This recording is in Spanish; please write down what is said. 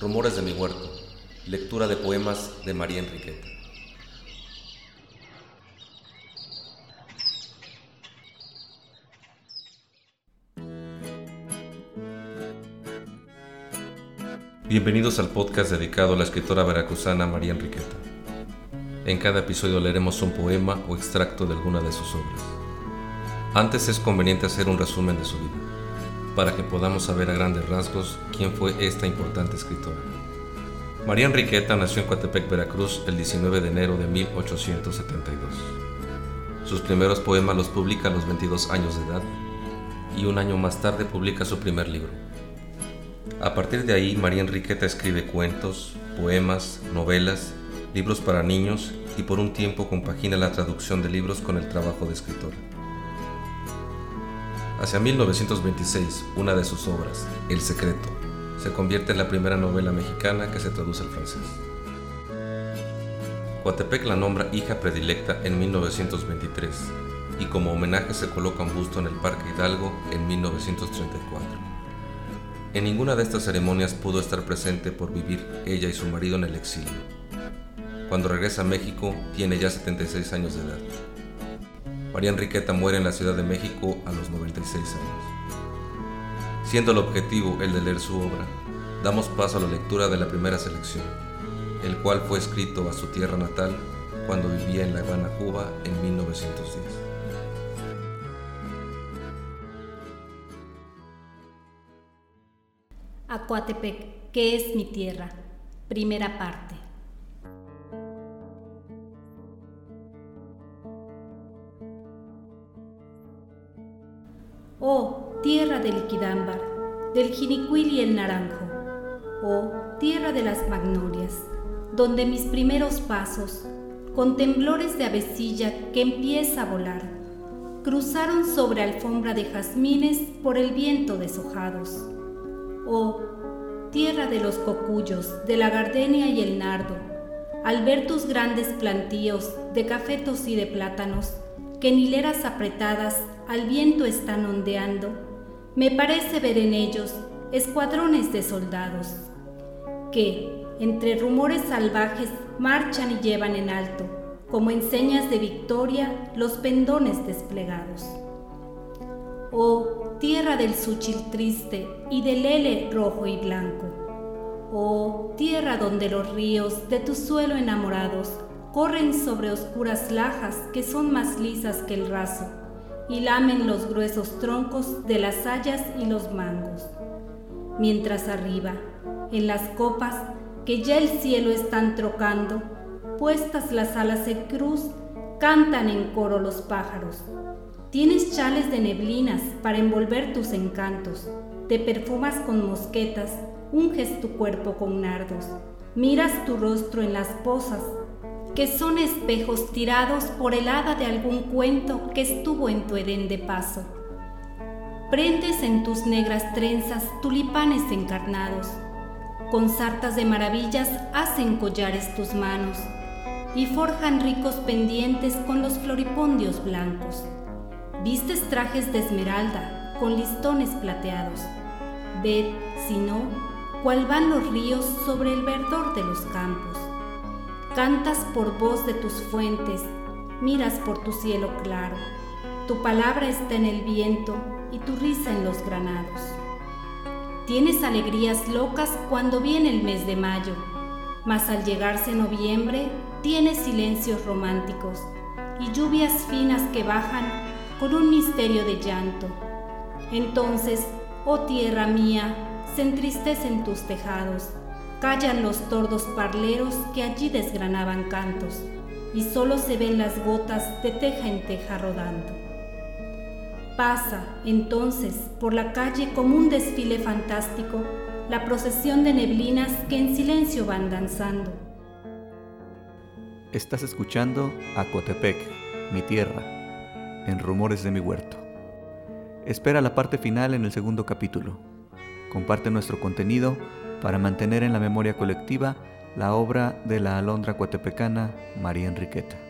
Rumores de mi huerto. Lectura de poemas de María Enriqueta. Bienvenidos al podcast dedicado a la escritora veracruzana María Enriqueta. En cada episodio leeremos un poema o extracto de alguna de sus obras. Antes es conveniente hacer un resumen de su vida, para que podamos saber a grandes rasgos quién fue esta importante escritora. María Enriqueta nació en Coatepec, Veracruz, el 19 de enero de 1872. Sus primeros poemas los publica a los 22 años de edad y un año más tarde publica su primer libro. A partir de ahí, María Enriqueta escribe cuentos, poemas, novelas, libros para niños y por un tiempo compagina la traducción de libros con el trabajo de escritora. Hacia 1926, una de sus obras, El Secreto, se convierte en la primera novela mexicana que se traduce al francés. Coatepec la nombra hija predilecta en 1923 y como homenaje se coloca un busto en el Parque Hidalgo en 1934. En ninguna de estas ceremonias pudo estar presente por vivir ella y su marido en el exilio. Cuando regresa a México tiene ya 76 años de edad. María Enriqueta muere en la Ciudad de México a los 96 años. Siendo el objetivo el de leer su obra, damos paso a la lectura de la primera selección, el cual fue escrito a su tierra natal cuando vivía en La Habana, Cuba, en 1910. Acuatepec, que es mi tierra. Primera parte. Oh, tierra del liquidámbar, del jinicuil y el naranjo. Oh, tierra de las magnolias, donde mis primeros pasos, con temblores de avecilla que empieza a volar, cruzaron sobre alfombra de jazmines por el viento deshojados. Oh, tierra de los cocuyos, de la gardenia y el nardo, al ver tus grandes plantíos de cafetos y de plátanos, que en hileras apretadas al viento están ondeando, me parece ver en ellos escuadrones de soldados, que, entre rumores salvajes, marchan y llevan en alto, como en señas de victoria, los pendones desplegados. Oh, tierra del suchil triste y del lele rojo y blanco. Oh, tierra donde los ríos de tu suelo enamorados corren sobre oscuras lajas que son más lisas que el raso y lamen los gruesos troncos de las hayas y los mangos. Mientras arriba, en las copas que ya el cielo están trocando, puestas las alas en cruz, cantan en coro los pájaros. Tienes chales de neblinas para envolver tus encantos, te perfumas con mosquetas, unges tu cuerpo con nardos, miras tu rostro en las posas, que son espejos tirados por el hada de algún cuento que estuvo en tu Edén de paso. Prendes en tus negras trenzas tulipanes encarnados, con sartas de maravillas hacen collares tus manos y forjan ricos pendientes con los floripondios blancos. Vistes trajes de esmeralda con listones plateados. Ved, si no, cuál van los ríos sobre el verdor de los campos. Cantas por voz de tus fuentes, miras por tu cielo claro. Tu palabra está en el viento y tu risa en los granados. Tienes alegrías locas cuando viene el mes de mayo, mas al llegarse noviembre tienes silencios románticos y lluvias finas que bajan con un misterio de llanto. Entonces, oh tierra mía, se entristecen tus tejados, callan los tordos parleros que allí desgranaban cantos, y solo se ven las gotas de teja en teja rodando. Pasa, entonces, por la calle como un desfile fantástico, la procesión de neblinas que en silencio van danzando. Estás escuchando Acotepec, mi tierra en Rumores de mi Huerto. Espera la parte final en el segundo capítulo. Comparte nuestro contenido para mantener en la memoria colectiva la obra de la alondra coatepecana María Enriqueta.